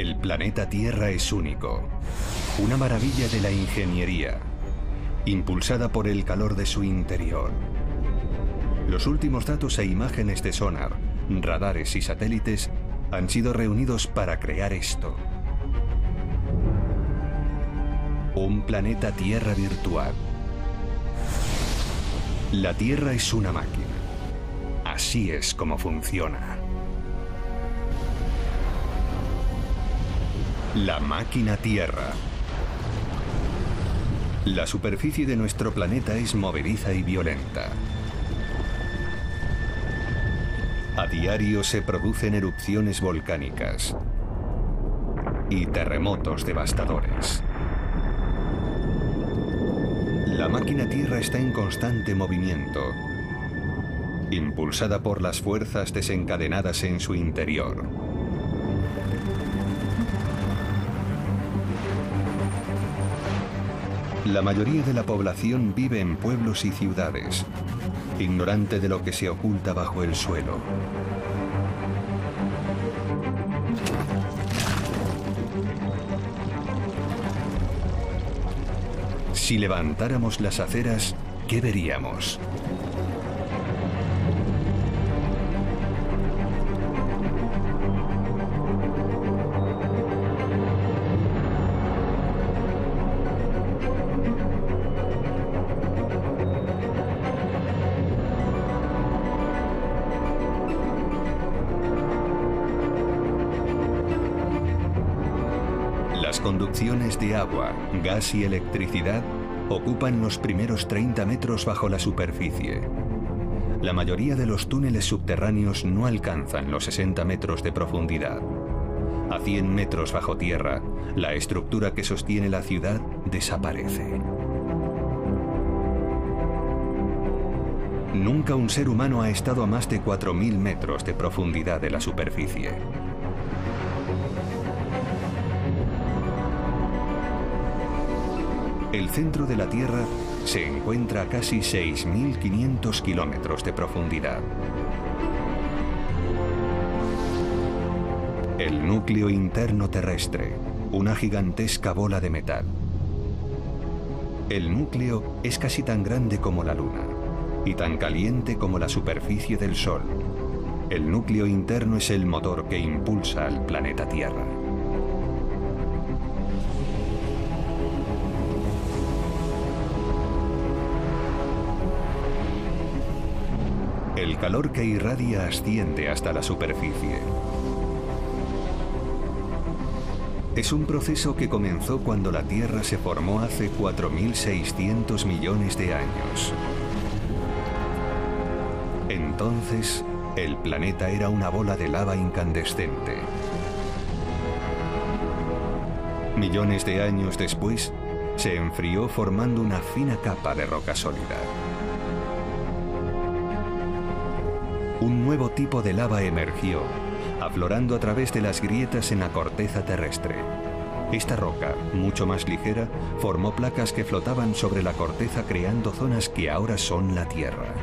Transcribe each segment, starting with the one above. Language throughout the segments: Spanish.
El planeta Tierra es único, una maravilla de la ingeniería, impulsada por el calor de su interior. Los últimos datos e imágenes de sonar, radares y satélites han sido reunidos para crear esto. Un planeta Tierra virtual. La Tierra es una máquina. Así es como funciona. La máquina Tierra. La superficie de nuestro planeta es movediza y violenta. A diario se producen erupciones volcánicas y terremotos devastadores. La máquina Tierra está en constante movimiento, impulsada por las fuerzas desencadenadas en su interior. La mayoría de la población vive en pueblos y ciudades, ignorante de lo que se oculta bajo el suelo. Si levantáramos las aceras, ¿qué veríamos? De agua, gas y electricidad ocupan los primeros 30 metros bajo la superficie. La mayoría de los túneles subterráneos no alcanzan los 60 metros de profundidad. A 100 metros bajo tierra, la estructura que sostiene la ciudad desaparece. Nunca un ser humano ha estado a más de 4.000 metros de profundidad de la superficie. El centro de la Tierra se encuentra a casi 6.500 kilómetros de profundidad. El núcleo interno terrestre, una gigantesca bola de metal. El núcleo es casi tan grande como la Luna y tan caliente como la superficie del Sol. El núcleo interno es el motor que impulsa al planeta Tierra. Calor que irradia asciende hasta la superficie. Es un proceso que comenzó cuando la Tierra se formó hace 4.600 millones de años. Entonces, el planeta era una bola de lava incandescente. Millones de años después, se enfrió formando una fina capa de roca sólida. Un nuevo tipo de lava emergió, aflorando a través de las grietas en la corteza terrestre. Esta roca, mucho más ligera, formó placas que flotaban sobre la corteza creando zonas que ahora son la Tierra.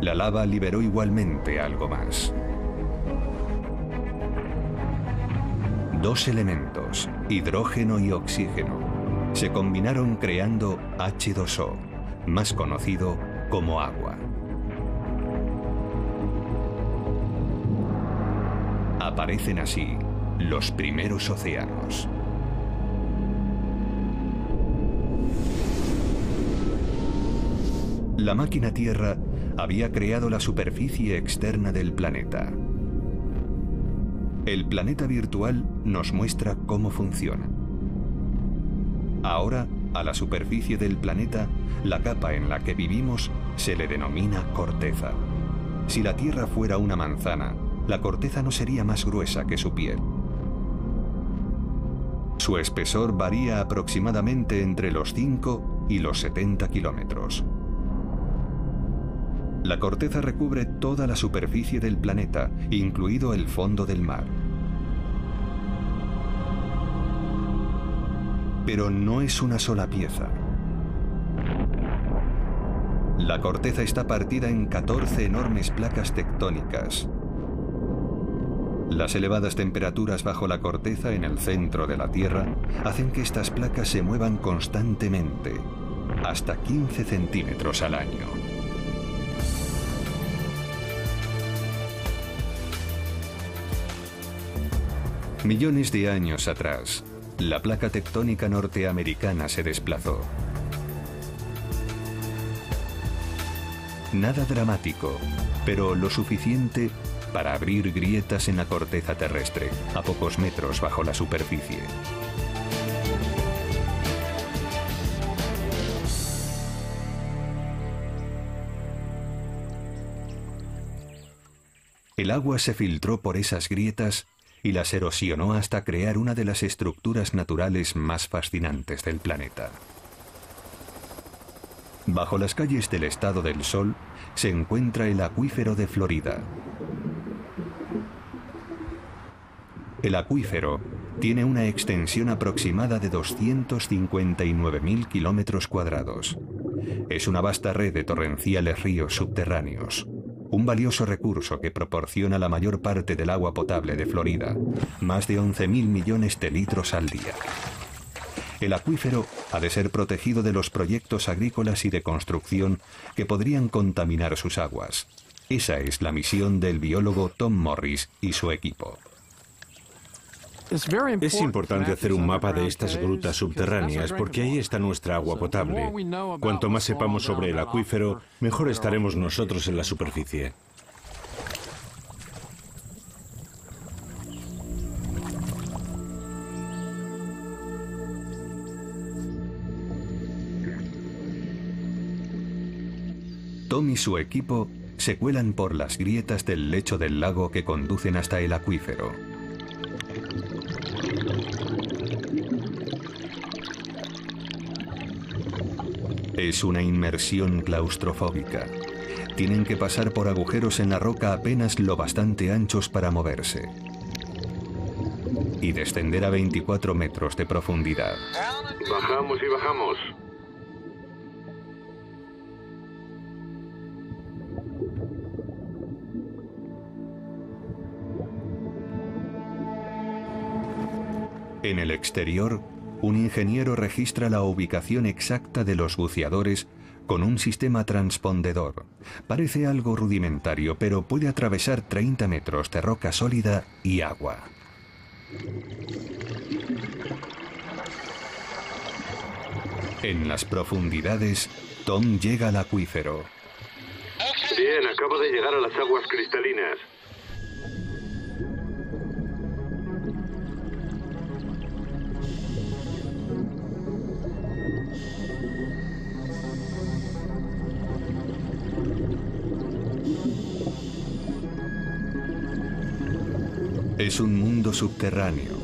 La lava liberó igualmente algo más. Dos elementos, hidrógeno y oxígeno, se combinaron creando H2O, más conocido como agua. Aparecen así los primeros océanos. La máquina Tierra había creado la superficie externa del planeta. El planeta virtual nos muestra cómo funciona. Ahora, a la superficie del planeta, la capa en la que vivimos se le denomina corteza. Si la Tierra fuera una manzana, la corteza no sería más gruesa que su piel. Su espesor varía aproximadamente entre los 5 y los 70 kilómetros. La corteza recubre toda la superficie del planeta, incluido el fondo del mar. Pero no es una sola pieza. La corteza está partida en 14 enormes placas tectónicas, Las elevadas temperaturas bajo la corteza en el centro de la Tierra hacen que estas placas se muevan constantemente, hasta 15 centímetros al año. Millones de años atrás, la placa tectónica norteamericana se desplazó. Nada dramático, pero lo suficiente para abrir grietas en la corteza terrestre, a pocos metros bajo la superficie. El agua se filtró por esas grietas y las erosionó hasta crear una de las estructuras naturales más fascinantes del planeta. Bajo las calles del estado del Sol se encuentra el acuífero de Florida. El acuífero tiene una extensión aproximada de 259.000 kilómetros cuadrados. Es una vasta red de torrenciales ríos subterráneos, un valioso recurso que proporciona la mayor parte del agua potable de Florida, más de 11.000 millones de litros al día. El acuífero ha de ser protegido de los proyectos agrícolas y de construcción que podrían contaminar sus aguas. Esa es la misión del biólogo Tom Morris y su equipo. Es importante hacer un mapa de estas grutas subterráneas porque ahí está nuestra agua potable. Cuanto más sepamos sobre el acuífero, mejor estaremos nosotros en la superficie. Tom y su equipo se cuelan por las grietas del lecho del lago que conducen hasta el acuífero. Es una inmersión claustrofóbica. Tienen que pasar por agujeros en la roca apenas lo bastante anchos para moverse. Y descender a 24 metros de profundidad. Bajamos y bajamos. En el exterior, un ingeniero registra la ubicación exacta de los buceadores con un sistema transpondedor. Parece algo rudimentario, pero puede atravesar 30 metros de roca sólida y agua. En las profundidades, Tom llega al acuífero. Bien, acabo de llegar a las aguas cristalinas. Es un mundo subterráneo,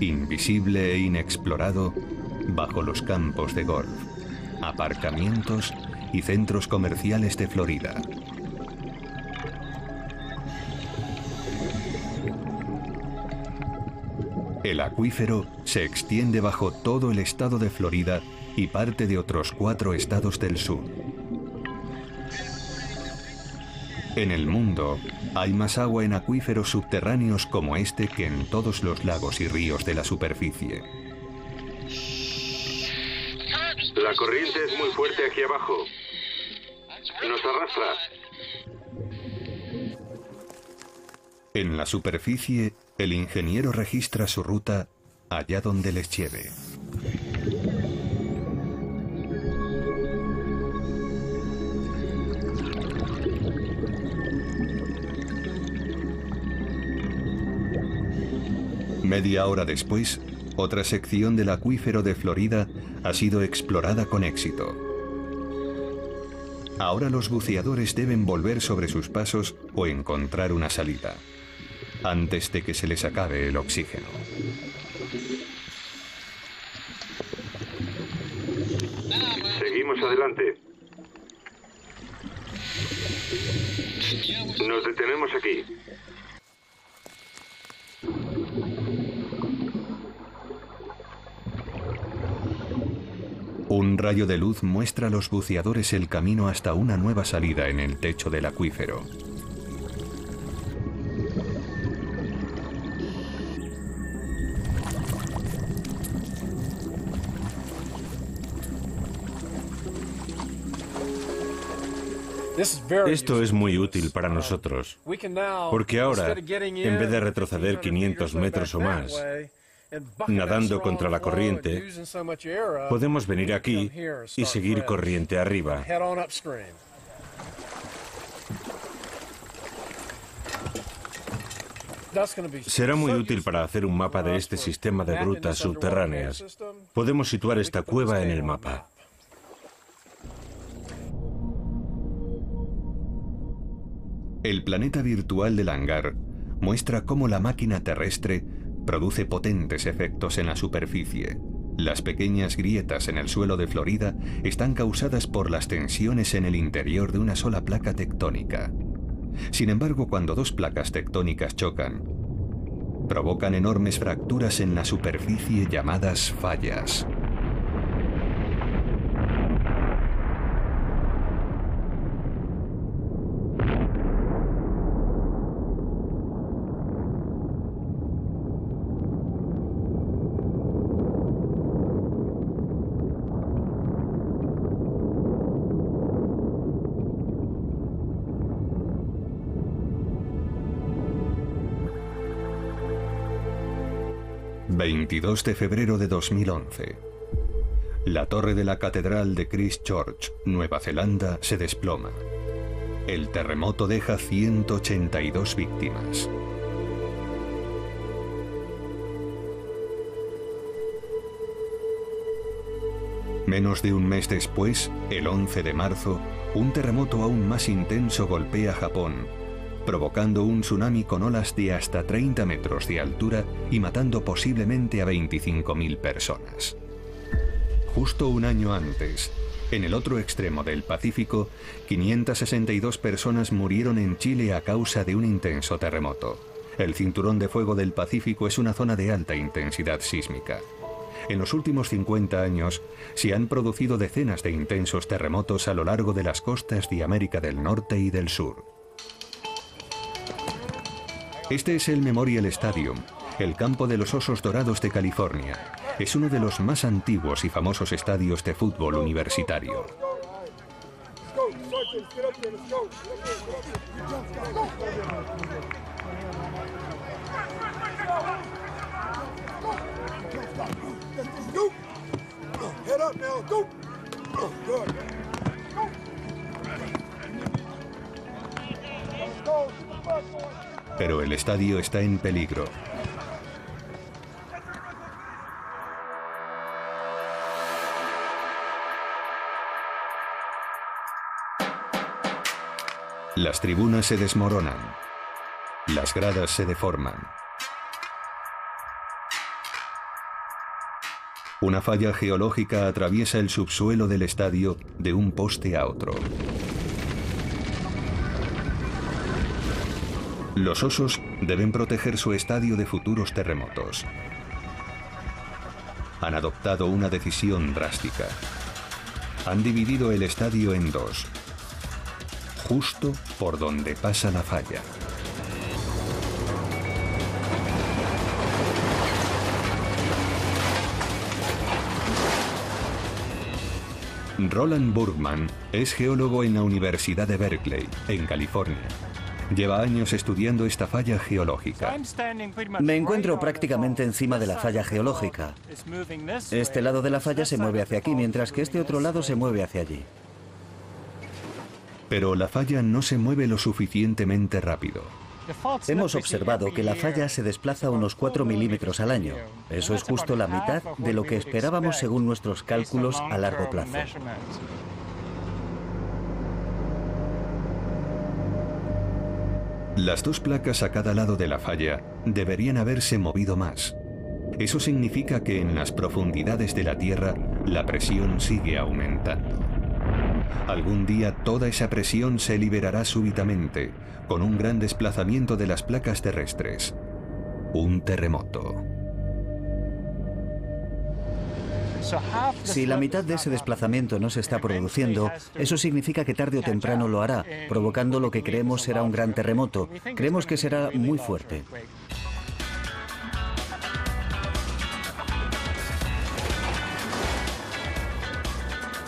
invisible e inexplorado bajo los campos de golf, aparcamientos y centros comerciales de Florida. El acuífero se extiende bajo todo el estado de Florida y parte de otros cuatro estados del sur. En el mundo hay más agua en acuíferos subterráneos como este que en todos los lagos y ríos de la superficie. La corriente es muy fuerte aquí abajo. Nos arrastra. En la superficie, el ingeniero registra su ruta allá donde les lleve. Media hora después, otra sección del acuífero de Florida ha sido explorada con éxito. Ahora los buceadores deben volver sobre sus pasos o encontrar una salida, antes de que se les acabe el oxígeno. rayo de luz muestra a los buceadores el camino hasta una nueva salida en el techo del acuífero. Esto es muy útil para nosotros, porque ahora, en vez de retroceder 500 metros o más, nadando contra la corriente, podemos venir aquí y seguir corriente arriba. Será muy útil para hacer un mapa de este sistema de grutas subterráneas. Podemos situar esta cueva en el mapa. El planeta virtual del hangar muestra cómo la máquina terrestre produce potentes efectos en la superficie. Las pequeñas grietas en el suelo de Florida están causadas por las tensiones en el interior de una sola placa tectónica. Sin embargo, cuando dos placas tectónicas chocan, provocan enormes fracturas en la superficie llamadas fallas. 22 de febrero de 2011. La torre de la Catedral de Christchurch, Nueva Zelanda, se desploma. El terremoto deja 182 víctimas. Menos de un mes después, el 11 de marzo, un terremoto aún más intenso golpea Japón provocando un tsunami con olas de hasta 30 metros de altura y matando posiblemente a 25.000 personas. Justo un año antes, en el otro extremo del Pacífico, 562 personas murieron en Chile a causa de un intenso terremoto. El cinturón de fuego del Pacífico es una zona de alta intensidad sísmica. En los últimos 50 años se han producido decenas de intensos terremotos a lo largo de las costas de América del Norte y del Sur. Este es el Memorial Stadium, el campo de los Osos Dorados de California. Es uno de los más antiguos y famosos estadios de fútbol universitario. Pero el estadio está en peligro. Las tribunas se desmoronan. Las gradas se deforman. Una falla geológica atraviesa el subsuelo del estadio de un poste a otro. Los osos deben proteger su estadio de futuros terremotos. Han adoptado una decisión drástica. Han dividido el estadio en dos, justo por donde pasa la falla. Roland Burgman es geólogo en la Universidad de Berkeley, en California. Lleva años estudiando esta falla geológica. Me encuentro prácticamente encima de la falla geológica. Este lado de la falla se mueve hacia aquí, mientras que este otro lado se mueve hacia allí. Pero la falla no se mueve lo suficientemente rápido. Hemos observado que la falla se desplaza unos 4 milímetros al año. Eso es justo la mitad de lo que esperábamos según nuestros cálculos a largo plazo. Las dos placas a cada lado de la falla deberían haberse movido más. Eso significa que en las profundidades de la Tierra la presión sigue aumentando. Algún día toda esa presión se liberará súbitamente, con un gran desplazamiento de las placas terrestres. Un terremoto. Si la mitad de ese desplazamiento no se está produciendo, eso significa que tarde o temprano lo hará, provocando lo que creemos será un gran terremoto. Creemos que será muy fuerte.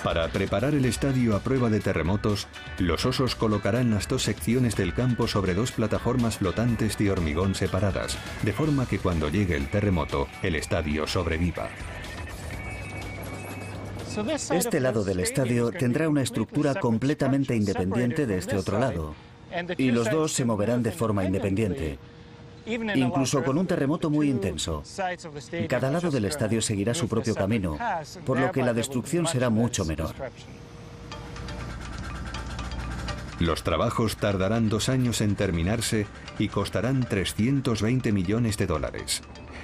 Para preparar el estadio a prueba de terremotos, los osos colocarán las dos secciones del campo sobre dos plataformas flotantes de hormigón separadas, de forma que cuando llegue el terremoto, el estadio sobreviva. Este lado del estadio tendrá una estructura completamente independiente de este otro lado, y los dos se moverán de forma independiente incluso con un terremoto muy intenso. Cada lado del estadio seguirá su propio camino, por lo que la destrucción será mucho menor. Los trabajos tardarán dos años en terminarse y costarán 320 millones de dólares.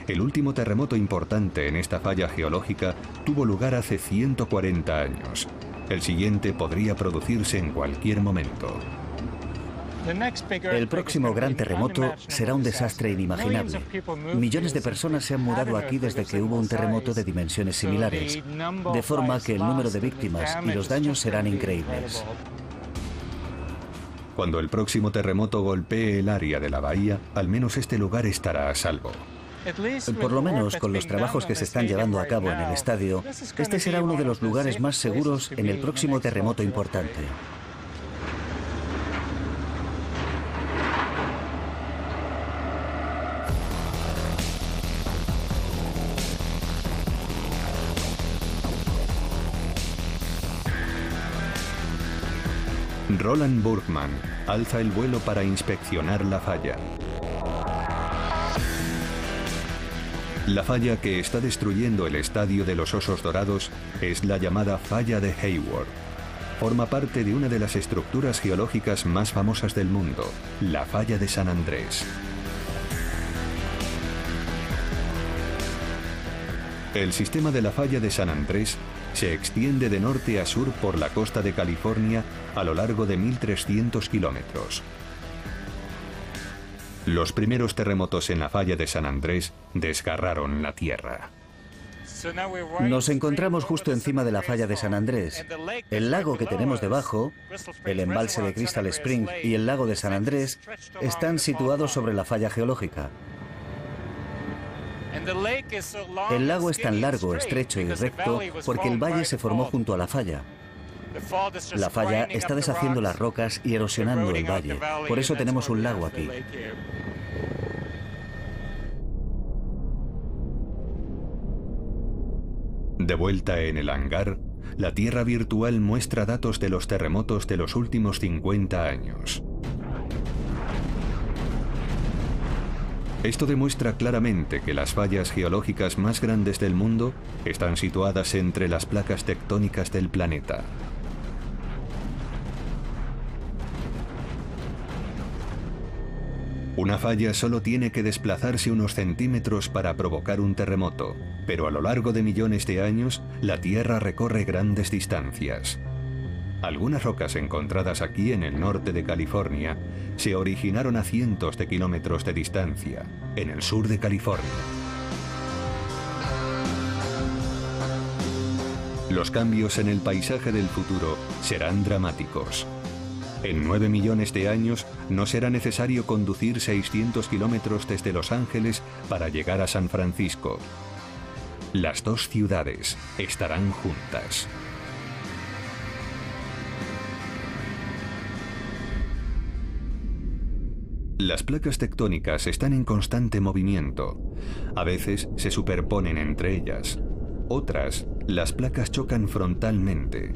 El último terremoto importante en esta falla geológica tuvo lugar hace 140 años. El siguiente podría producirse en cualquier momento. El próximo gran terremoto será un desastre inimaginable. Millones de personas se han mudado aquí desde que hubo un terremoto de dimensiones similares, de forma que el número de víctimas y los daños serán increíbles. Cuando el próximo terremoto golpee el área de la bahía, al menos este lugar estará a salvo. Por lo menos con los trabajos que se están llevando a cabo en el estadio, este será uno de los lugares más seguros en el próximo terremoto importante. Roland Burgman alza el vuelo para inspeccionar la falla. La falla que está destruyendo el estadio de los Osos Dorados es la llamada falla de Hayward. Forma parte de una de las estructuras geológicas más famosas del mundo, la falla de San Andrés. El sistema de la falla de San Andrés se extiende de norte a sur por la costa de California a lo largo de 1.300 kilómetros. Los primeros terremotos en la falla de San Andrés desgarraron la tierra. Nos encontramos justo encima de la falla de San Andrés. El lago que tenemos debajo, el embalse de Crystal Spring y el lago de San Andrés están situados sobre la falla geológica. El lago es tan largo, estrecho y recto porque el valle se formó junto a la falla. La falla está deshaciendo las rocas y erosionando el valle. Por eso tenemos un lago aquí. De vuelta en el hangar, la Tierra virtual muestra datos de los terremotos de los últimos 50 años. Esto demuestra claramente que las fallas geológicas más grandes del mundo están situadas entre las placas tectónicas del planeta. Una falla solo tiene que desplazarse unos centímetros para provocar un terremoto, pero a lo largo de millones de años, la Tierra recorre grandes distancias. Algunas rocas encontradas aquí en el norte de California se originaron a cientos de kilómetros de distancia, en el sur de California. Los cambios en el paisaje del futuro serán dramáticos. En 9 millones de años no será necesario conducir 600 kilómetros desde Los Ángeles para llegar a San Francisco. Las dos ciudades estarán juntas. Las placas tectónicas están en constante movimiento. A veces se superponen entre ellas. Otras, las placas chocan frontalmente.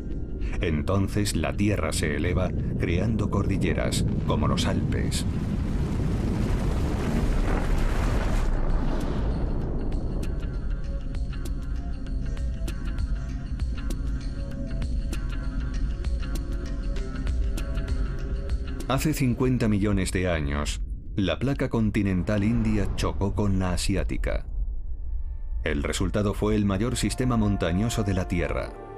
Entonces la Tierra se eleva creando cordilleras, como los Alpes. Hace 50 millones de años, la placa continental india chocó con la asiática. El resultado fue el mayor sistema montañoso de la Tierra.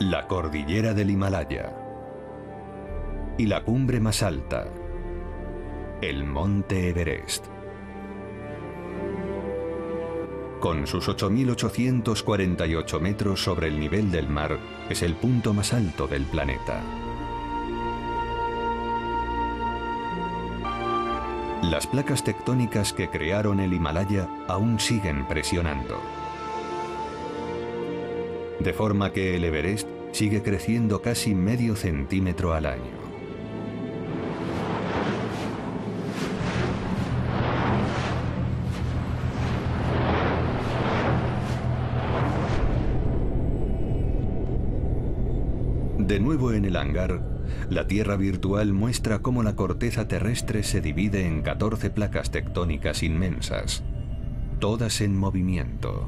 La cordillera del Himalaya. Y la cumbre más alta, el monte Everest. Con sus 8.848 metros sobre el nivel del mar, es el punto más alto del planeta. Las placas tectónicas que crearon el Himalaya aún siguen presionando. De forma que el Everest sigue creciendo casi medio centímetro al año. De nuevo en el hangar, la Tierra virtual muestra cómo la corteza terrestre se divide en 14 placas tectónicas inmensas, todas en movimiento.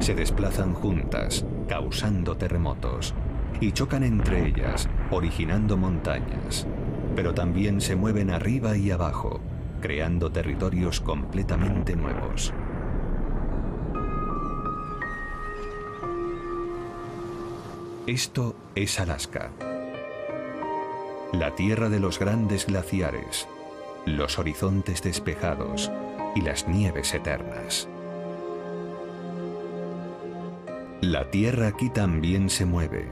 Se desplazan juntas, causando terremotos, y chocan entre ellas, originando montañas, pero también se mueven arriba y abajo, creando territorios completamente nuevos. Esto es Alaska. La tierra de los grandes glaciares, los horizontes despejados y las nieves eternas. La tierra aquí también se mueve.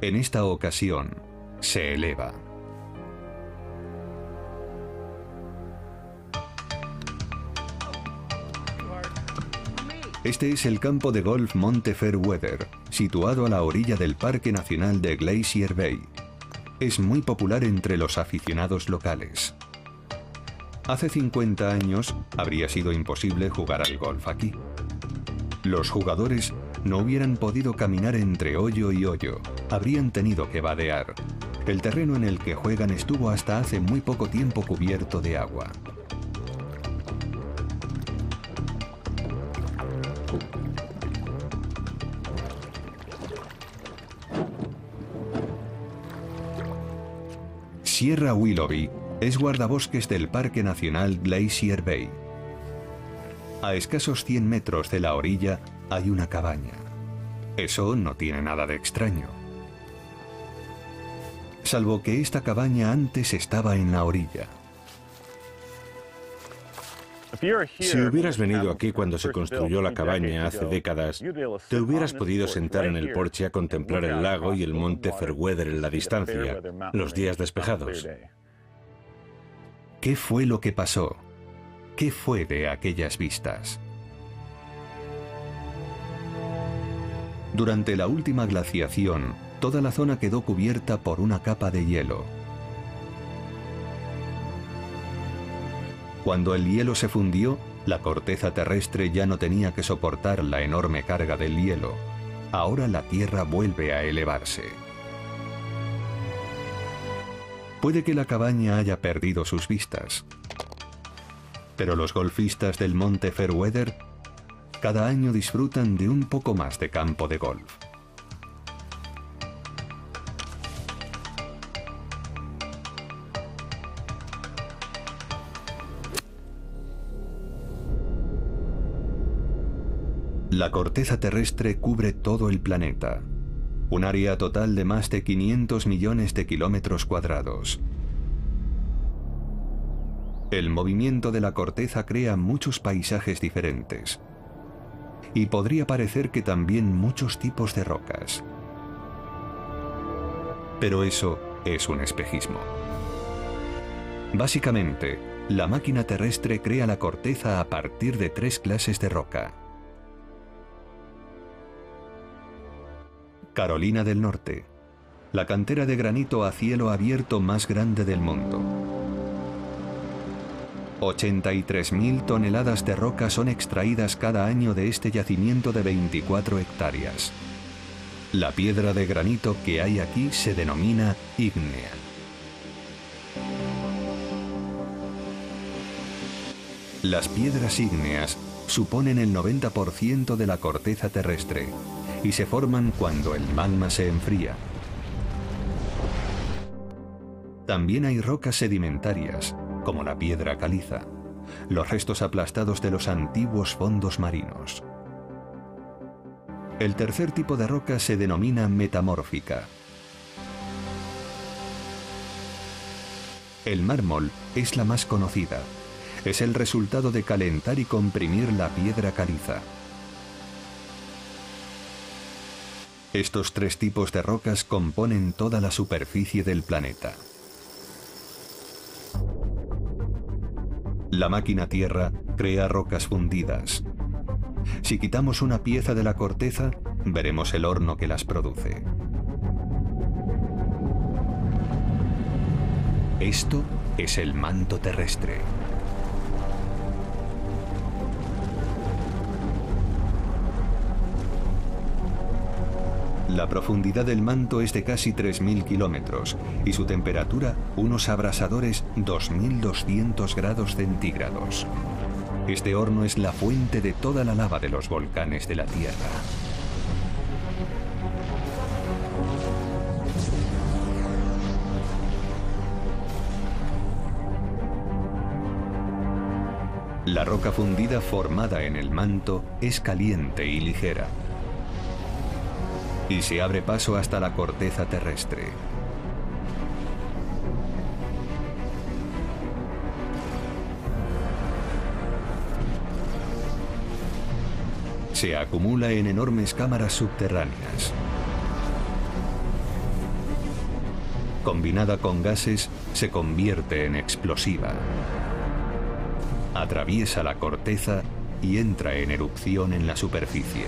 En esta ocasión, se eleva. Este es el campo de golf Monte Fairweather, situado a la orilla del Parque Nacional de Glacier Bay. Es muy popular entre los aficionados locales. Hace 50 años habría sido imposible jugar al golf aquí. Los jugadores no hubieran podido caminar entre hoyo y hoyo, habrían tenido que vadear. El terreno en el que juegan estuvo hasta hace muy poco tiempo cubierto de agua. Sierra Willoughby es guardabosques del Parque Nacional Glacier Bay. A escasos 100 metros de la orilla hay una cabaña. Eso no tiene nada de extraño. Salvo que esta cabaña antes estaba en la orilla. Si hubieras venido aquí cuando se construyó la cabaña hace décadas, te hubieras podido sentar en el porche a contemplar el lago y el monte Fairweather en la distancia, los días despejados. ¿Qué fue lo que pasó? ¿Qué fue de aquellas vistas? Durante la última glaciación, toda la zona quedó cubierta por una capa de hielo. Cuando el hielo se fundió, la corteza terrestre ya no tenía que soportar la enorme carga del hielo. Ahora la Tierra vuelve a elevarse. Puede que la cabaña haya perdido sus vistas, pero los golfistas del monte Fairweather cada año disfrutan de un poco más de campo de golf. La corteza terrestre cubre todo el planeta, un área total de más de 500 millones de kilómetros cuadrados. El movimiento de la corteza crea muchos paisajes diferentes. Y podría parecer que también muchos tipos de rocas. Pero eso es un espejismo. Básicamente, la máquina terrestre crea la corteza a partir de tres clases de roca. Carolina del Norte, la cantera de granito a cielo abierto más grande del mundo. 83.000 toneladas de roca son extraídas cada año de este yacimiento de 24 hectáreas. La piedra de granito que hay aquí se denomina ígnea. Las piedras ígneas suponen el 90% de la corteza terrestre y se forman cuando el magma se enfría. También hay rocas sedimentarias, como la piedra caliza, los restos aplastados de los antiguos fondos marinos. El tercer tipo de roca se denomina metamórfica. El mármol es la más conocida. Es el resultado de calentar y comprimir la piedra caliza. Estos tres tipos de rocas componen toda la superficie del planeta. La máquina Tierra crea rocas fundidas. Si quitamos una pieza de la corteza, veremos el horno que las produce. Esto es el manto terrestre. La profundidad del manto es de casi 3.000 kilómetros y su temperatura unos abrasadores 2.200 grados centígrados. Este horno es la fuente de toda la lava de los volcanes de la Tierra. La roca fundida formada en el manto es caliente y ligera y se abre paso hasta la corteza terrestre. Se acumula en enormes cámaras subterráneas. Combinada con gases, se convierte en explosiva. Atraviesa la corteza y entra en erupción en la superficie.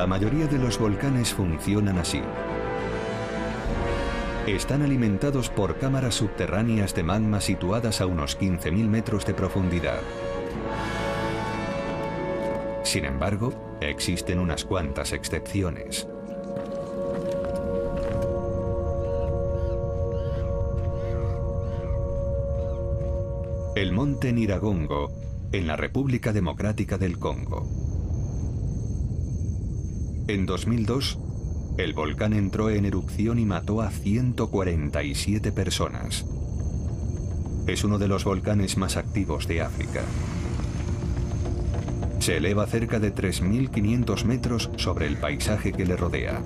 La mayoría de los volcanes funcionan así. Están alimentados por cámaras subterráneas de magma situadas a unos 15.000 metros de profundidad. Sin embargo, existen unas cuantas excepciones. El monte Niragongo, en la República Democrática del Congo. En 2002, el volcán entró en erupción y mató a 147 personas. Es uno de los volcanes más activos de África. Se eleva cerca de 3.500 metros sobre el paisaje que le rodea.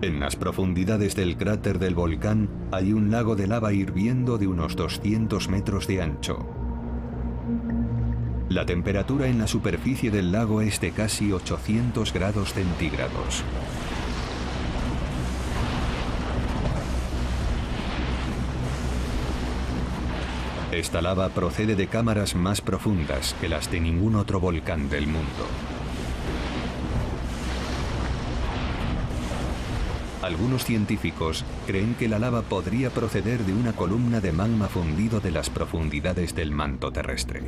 En las profundidades del cráter del volcán hay un lago de lava hirviendo de unos 200 metros de ancho. La temperatura en la superficie del lago es de casi 800 grados centígrados. Esta lava procede de cámaras más profundas que las de ningún otro volcán del mundo. Algunos científicos creen que la lava podría proceder de una columna de magma fundido de las profundidades del manto terrestre.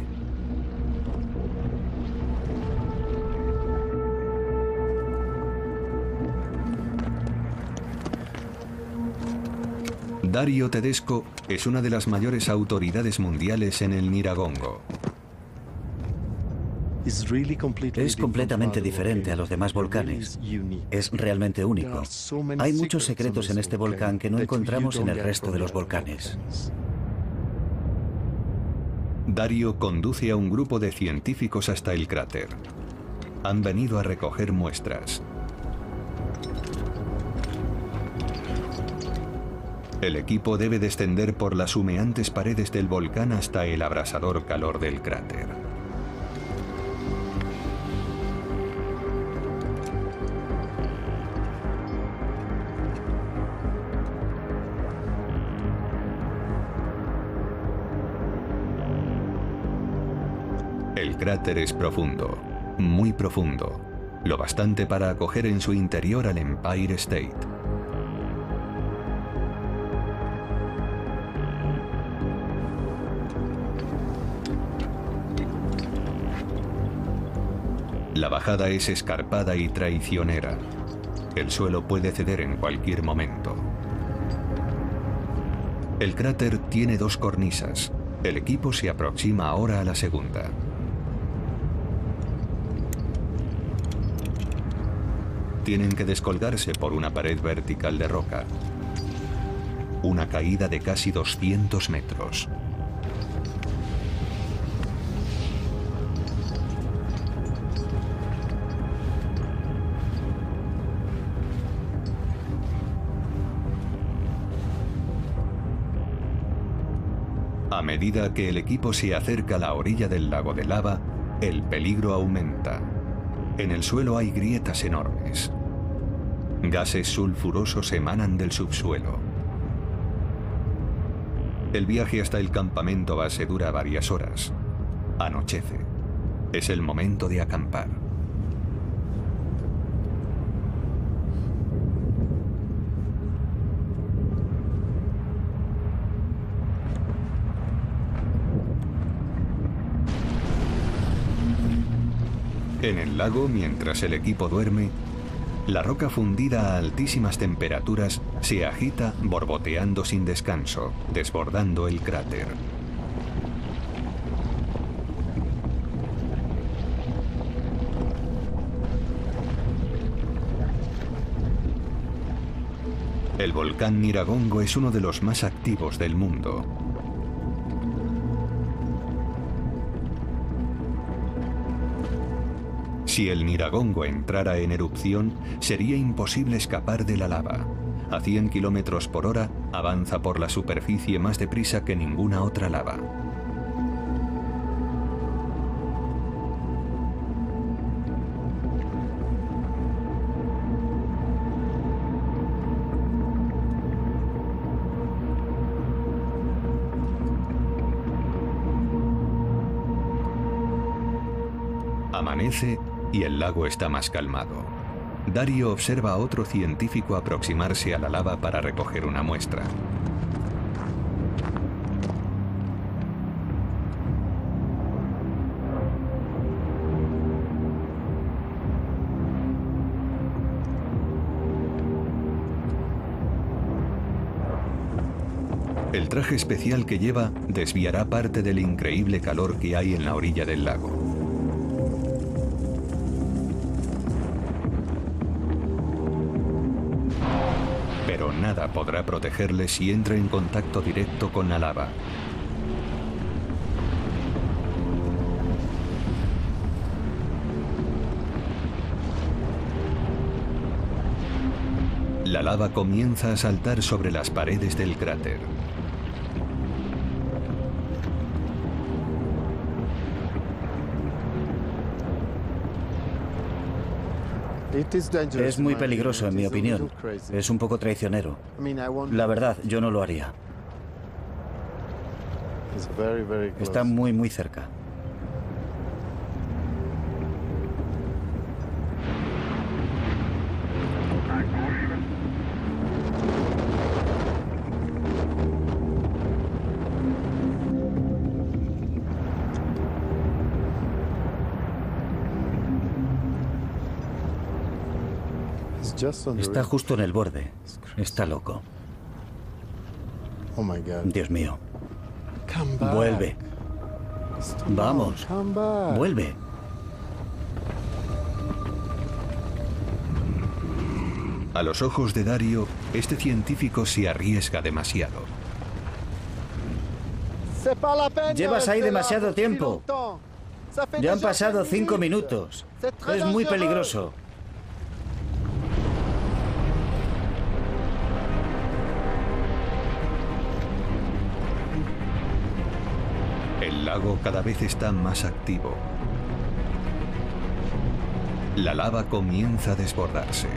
Dario Tedesco es una de las mayores autoridades mundiales en el Niragongo. Es completamente diferente a los demás volcanes. Es realmente único. Hay muchos secretos en este volcán que no encontramos en el resto de los volcanes. Dario conduce a un grupo de científicos hasta el cráter. Han venido a recoger muestras. El equipo debe descender por las humeantes paredes del volcán hasta el abrasador calor del cráter. El cráter es profundo, muy profundo, lo bastante para acoger en su interior al Empire State. La bajada es escarpada y traicionera. El suelo puede ceder en cualquier momento. El cráter tiene dos cornisas. El equipo se aproxima ahora a la segunda. Tienen que descolgarse por una pared vertical de roca. Una caída de casi 200 metros. Medida que el equipo se acerca a la orilla del lago de lava, el peligro aumenta. En el suelo hay grietas enormes. Gases sulfurosos emanan del subsuelo. El viaje hasta el campamento base dura varias horas. Anochece. Es el momento de acampar. En el lago, mientras el equipo duerme, la roca fundida a altísimas temperaturas se agita borboteando sin descanso, desbordando el cráter. El volcán Niragongo es uno de los más activos del mundo. Si el Niragongo entrara en erupción, sería imposible escapar de la lava. A 100 km por hora, avanza por la superficie más deprisa que ninguna otra lava. Amanece y el lago está más calmado. Dario observa a otro científico aproximarse a la lava para recoger una muestra. El traje especial que lleva desviará parte del increíble calor que hay en la orilla del lago. Podrá protegerle si entra en contacto directo con la lava. La lava comienza a saltar sobre las paredes del cráter. Es muy peligroso, en mi opinión. Es un poco traicionero. La verdad, yo no lo haría. Está muy, muy cerca. Está justo en el borde. Está loco. Oh Dios mío. Vuelve. Vamos. Vuelve. A los ojos de Dario, este científico se arriesga demasiado. Llevas ahí demasiado tiempo. Ya han pasado cinco minutos. Es muy peligroso. Cada vez está más activo. La lava comienza a desbordarse.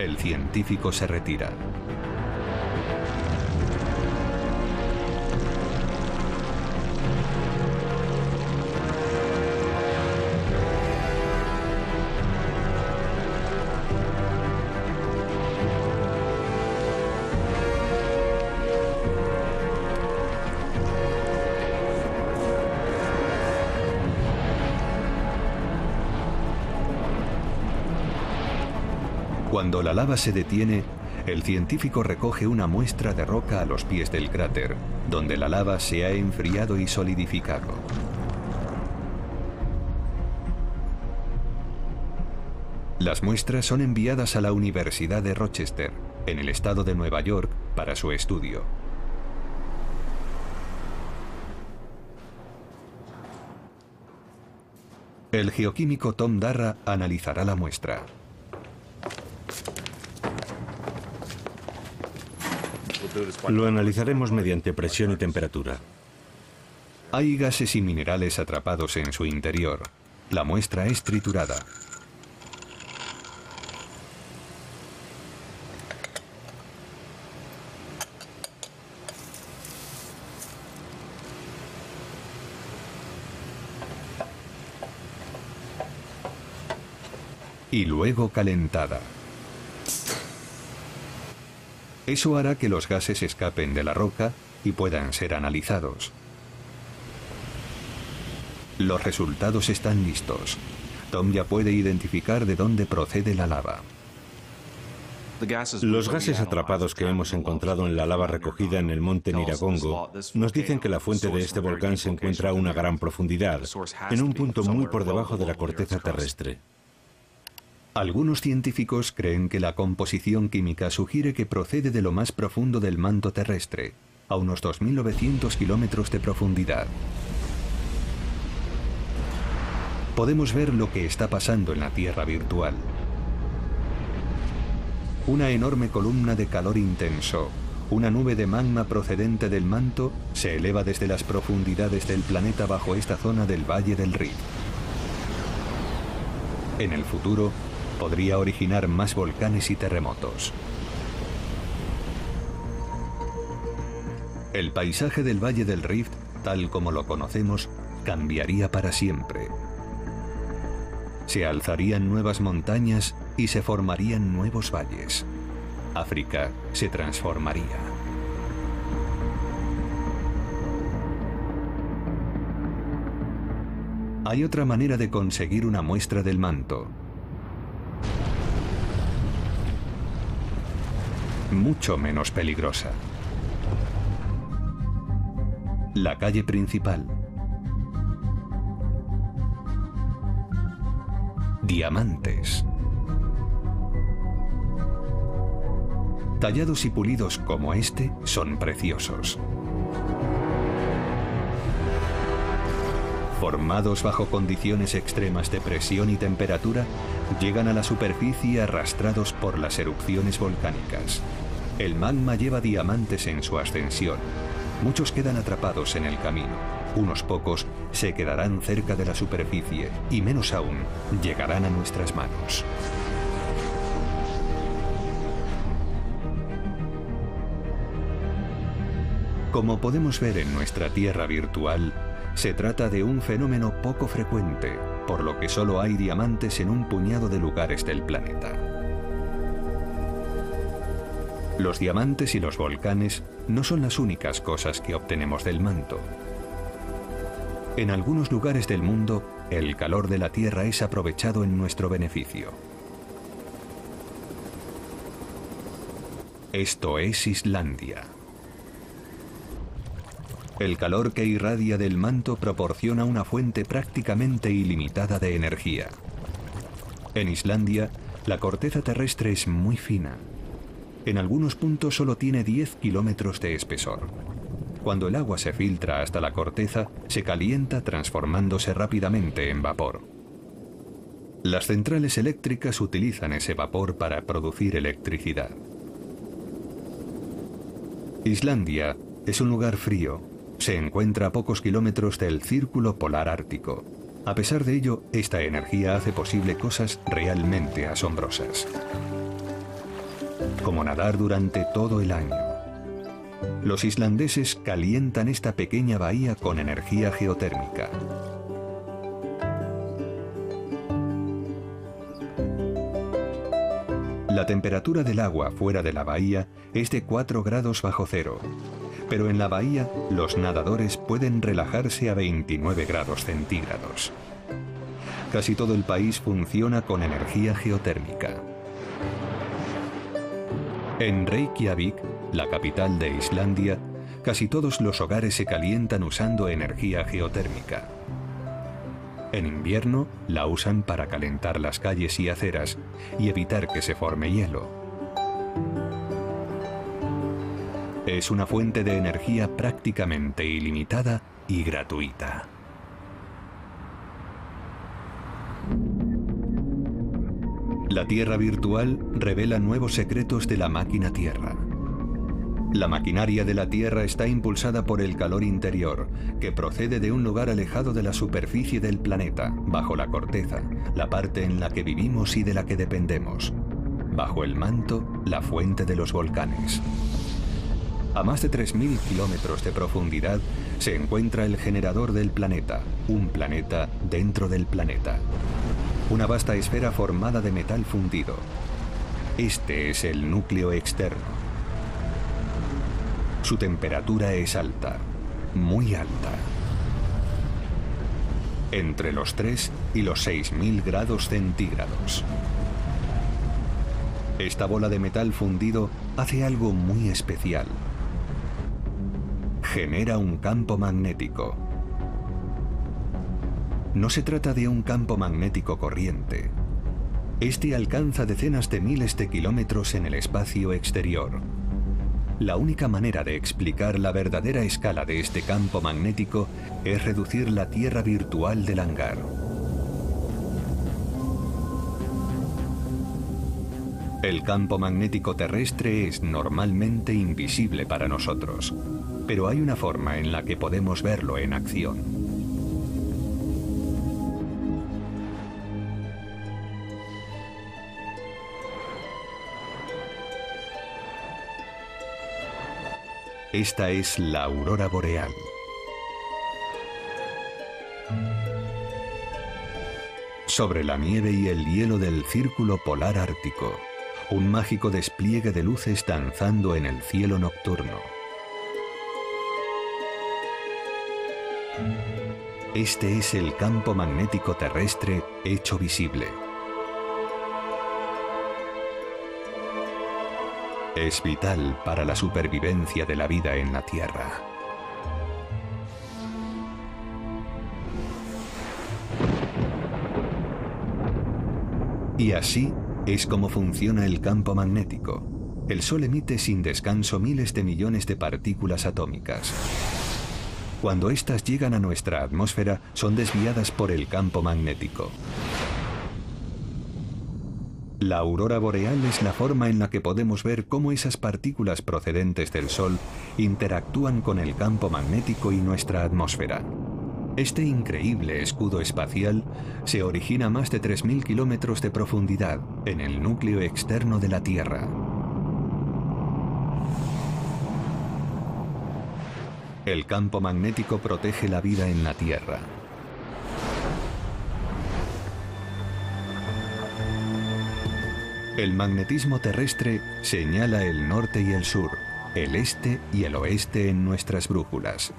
El científico se retira. Cuando la lava se detiene, el científico recoge una muestra de roca a los pies del cráter, donde la lava se ha enfriado y solidificado. Las muestras son enviadas a la Universidad de Rochester, en el estado de Nueva York, para su estudio. El geoquímico Tom Darra analizará la muestra. Lo analizaremos mediante presión y temperatura. Hay gases y minerales atrapados en su interior. La muestra es triturada. y luego calentada. Eso hará que los gases escapen de la roca y puedan ser analizados. Los resultados están listos. Tom ya puede identificar de dónde procede la lava. Los gases atrapados que hemos encontrado en la lava recogida en el monte Niragongo nos dicen que la fuente de este volcán se encuentra a una gran profundidad, en un punto muy por debajo de la corteza terrestre. Algunos científicos creen que la composición química sugiere que procede de lo más profundo del manto terrestre, a unos 2.900 kilómetros de profundidad. Podemos ver lo que está pasando en la Tierra virtual. Una enorme columna de calor intenso, una nube de magma procedente del manto, se eleva desde las profundidades del planeta bajo esta zona del Valle del Rift. En el futuro, podría originar más volcanes y terremotos. El paisaje del Valle del Rift, tal como lo conocemos, cambiaría para siempre. Se alzarían nuevas montañas y se formarían nuevos valles. África se transformaría. Hay otra manera de conseguir una muestra del manto, mucho menos peligrosa. La calle principal. Diamantes. Tallados y pulidos como este son preciosos. Formados bajo condiciones extremas de presión y temperatura, llegan a la superficie arrastrados por las erupciones volcánicas. El magma lleva diamantes en su ascensión. Muchos quedan atrapados en el camino. Unos pocos se quedarán cerca de la superficie y menos aún llegarán a nuestras manos. Como podemos ver en nuestra Tierra virtual, se trata de un fenómeno poco frecuente, por lo que solo hay diamantes en un puñado de lugares del planeta. Los diamantes y los volcanes no son las únicas cosas que obtenemos del manto. En algunos lugares del mundo, el calor de la Tierra es aprovechado en nuestro beneficio. Esto es Islandia. El calor que irradia del manto proporciona una fuente prácticamente ilimitada de energía. En Islandia, la corteza terrestre es muy fina en algunos puntos solo tiene 10 kilómetros de espesor. Cuando el agua se filtra hasta la corteza, se calienta transformándose rápidamente en vapor. Las centrales eléctricas utilizan ese vapor para producir electricidad. Islandia es un lugar frío. Se encuentra a pocos kilómetros del Círculo Polar Ártico. A pesar de ello, esta energía hace posible cosas realmente asombrosas como nadar durante todo el año. Los islandeses calientan esta pequeña bahía con energía geotérmica. La temperatura del agua fuera de la bahía es de 4 grados bajo cero, pero en la bahía los nadadores pueden relajarse a 29 grados centígrados. Casi todo el país funciona con energía geotérmica. En Reykjavik, la capital de Islandia, casi todos los hogares se calientan usando energía geotérmica. En invierno la usan para calentar las calles y aceras y evitar que se forme hielo. Es una fuente de energía prácticamente ilimitada y gratuita. La Tierra virtual revela nuevos secretos de la máquina Tierra. La maquinaria de la Tierra está impulsada por el calor interior, que procede de un lugar alejado de la superficie del planeta, bajo la corteza, la parte en la que vivimos y de la que dependemos. Bajo el manto, la fuente de los volcanes. A más de 3.000 kilómetros de profundidad se encuentra el generador del planeta, un planeta dentro del planeta. Una vasta esfera formada de metal fundido. Este es el núcleo externo. Su temperatura es alta, muy alta. Entre los 3 y los 6.000 grados centígrados. Esta bola de metal fundido hace algo muy especial. Genera un campo magnético. No se trata de un campo magnético corriente. Este alcanza decenas de miles de kilómetros en el espacio exterior la única manera de explicar la verdadera escala de este campo magnético es reducir la Tierra virtual del hangar. El campo magnético terrestre es normalmente invisible para nosotros, pero hay una forma en la que podemos verlo en acción. Esta es la aurora boreal. Sobre la nieve y el hielo del círculo polar ártico, un mágico despliegue de luces danzando en el cielo nocturno. Este es el campo magnético terrestre hecho visible. es vital para la supervivencia de la vida en la Tierra. Y así es como funciona el campo magnético. El Sol emite sin descanso miles de millones de partículas atómicas. Cuando éstas llegan a nuestra atmósfera, son desviadas por el campo magnético. La aurora boreal es la forma en la que podemos ver cómo esas partículas procedentes del Sol interactúan con el campo magnético y nuestra atmósfera. Este increíble escudo espacial se origina a más de 3.000 kilómetros de profundidad en el núcleo externo de la Tierra. El campo magnético protege la vida en la Tierra. El magnetismo terrestre señala el norte y el sur, el este y el oeste en nuestras brújulas.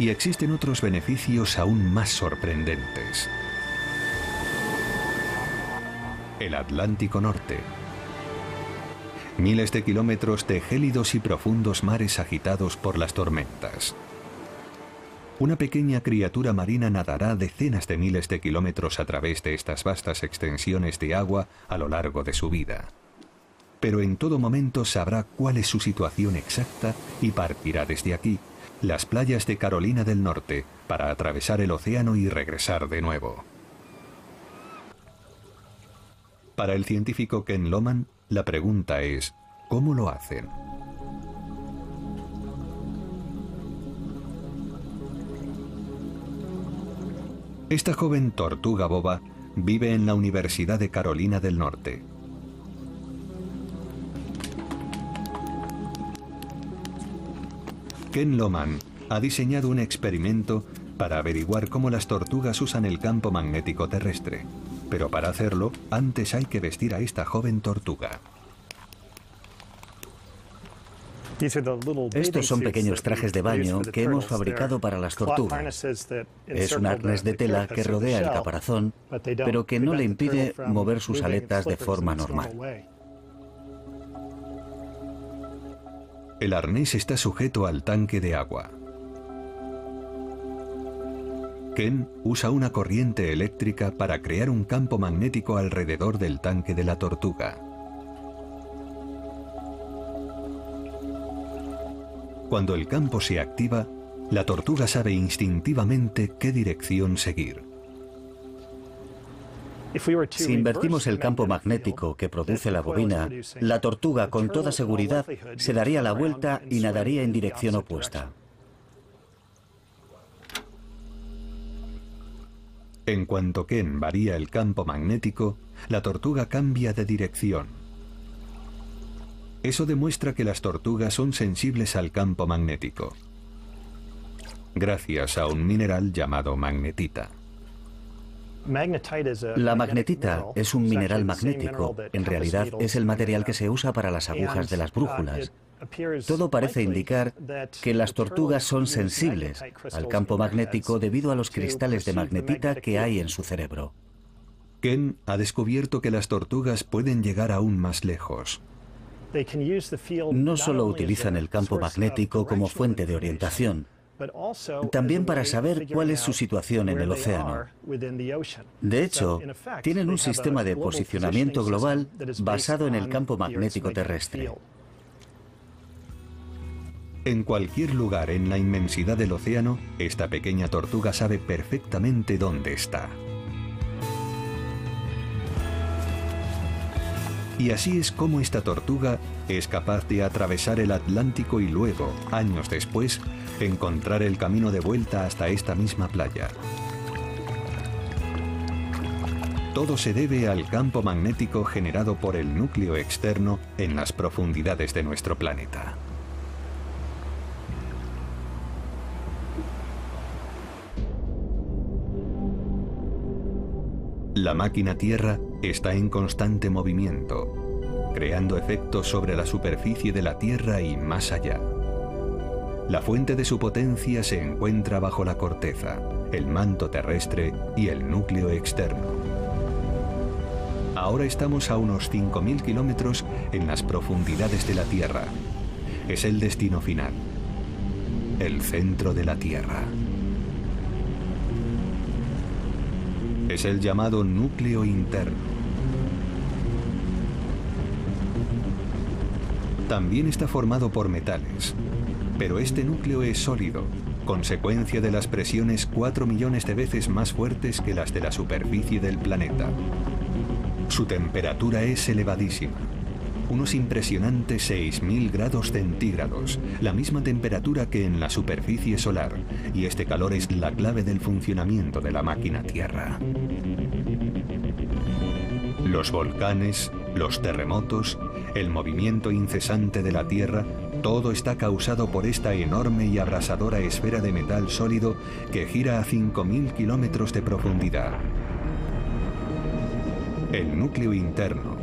Y existen otros beneficios aún más sorprendentes. El Atlántico Norte. Miles de kilómetros de gélidos y profundos mares agitados por las tormentas. Una pequeña criatura marina nadará decenas de miles de kilómetros a través de estas vastas extensiones de agua a lo largo de su vida. Pero en todo momento sabrá cuál es su situación exacta y partirá desde aquí, las playas de Carolina del Norte, para atravesar el océano y regresar de nuevo. Para el científico Ken Loman, la pregunta es, ¿cómo lo hacen? Esta joven tortuga boba vive en la Universidad de Carolina del Norte. Ken Loman ha diseñado un experimento para averiguar cómo las tortugas usan el campo magnético terrestre. Pero para hacerlo, antes hay que vestir a esta joven tortuga. Estos son pequeños trajes de baño que hemos fabricado para las tortugas. Es un arnés de tela que rodea el caparazón, pero que no le impide mover sus aletas de forma normal. El arnés está sujeto al tanque de agua. Ken usa una corriente eléctrica para crear un campo magnético alrededor del tanque de la tortuga. Cuando el campo se activa, la tortuga sabe instintivamente qué dirección seguir. Si invertimos el campo magnético que produce la bobina, la tortuga con toda seguridad se daría la vuelta y nadaría en dirección opuesta. En cuanto Ken varía el campo magnético, la tortuga cambia de dirección. Eso demuestra que las tortugas son sensibles al campo magnético, gracias a un mineral llamado magnetita. La magnetita es un mineral magnético. En realidad es el material que se usa para las agujas de las brújulas. Todo parece indicar que las tortugas son sensibles al campo magnético debido a los cristales de magnetita que hay en su cerebro. Ken ha descubierto que las tortugas pueden llegar aún más lejos. No solo utilizan el campo magnético como fuente de orientación, también para saber cuál es su situación en el océano. De hecho, tienen un sistema de posicionamiento global basado en el campo magnético terrestre. En cualquier lugar en la inmensidad del océano, esta pequeña tortuga sabe perfectamente dónde está. Y así es como esta tortuga es capaz de atravesar el Atlántico y luego, años después, encontrar el camino de vuelta hasta esta misma playa. Todo se debe al campo magnético generado por el núcleo externo en las profundidades de nuestro planeta. La máquina Tierra está en constante movimiento, creando efectos sobre la superficie de la Tierra y más allá. La fuente de su potencia se encuentra bajo la corteza, el manto terrestre y el núcleo externo. Ahora estamos a unos 5.000 kilómetros en las profundidades de la Tierra. Es el destino final, el centro de la Tierra. Es el llamado núcleo interno. También está formado por metales, pero este núcleo es sólido, consecuencia de las presiones 4 millones de veces más fuertes que las de la superficie del planeta. Su temperatura es elevadísima, unos impresionantes 6.000 grados centígrados, la misma temperatura que en la superficie solar, y este calor es la clave del funcionamiento de la máquina Tierra. Los volcanes, los terremotos, el movimiento incesante de la Tierra todo está causado por esta enorme y abrasadora esfera de metal sólido que gira a 5.000 kilómetros de profundidad. El núcleo interno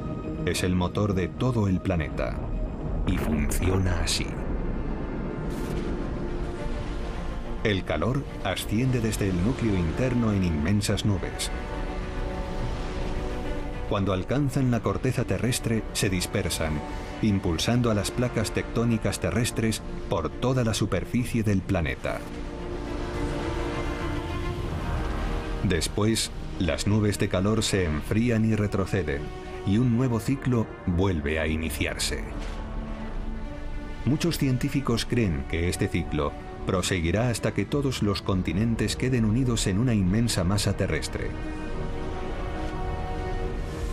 es el motor de todo el planeta y funciona así. El calor asciende desde el núcleo interno en inmensas nubes. Cuando alcanzan la corteza terrestre, se dispersan impulsando a las placas tectónicas terrestres por toda la superficie del planeta. Después, las nubes de calor se enfrían y retroceden, y un nuevo ciclo vuelve a iniciarse. Muchos científicos creen que este ciclo proseguirá hasta que todos los continentes queden unidos en una inmensa masa terrestre.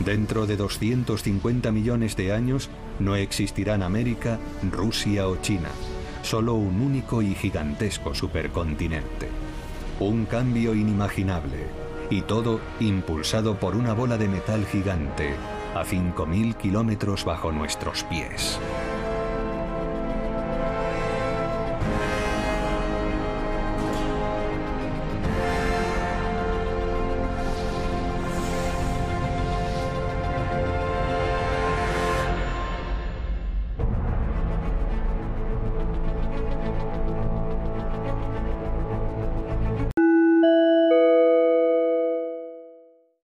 Dentro de 250 millones de años no existirán América, Rusia o China, solo un único y gigantesco supercontinente. Un cambio inimaginable, y todo impulsado por una bola de metal gigante a 5.000 kilómetros bajo nuestros pies.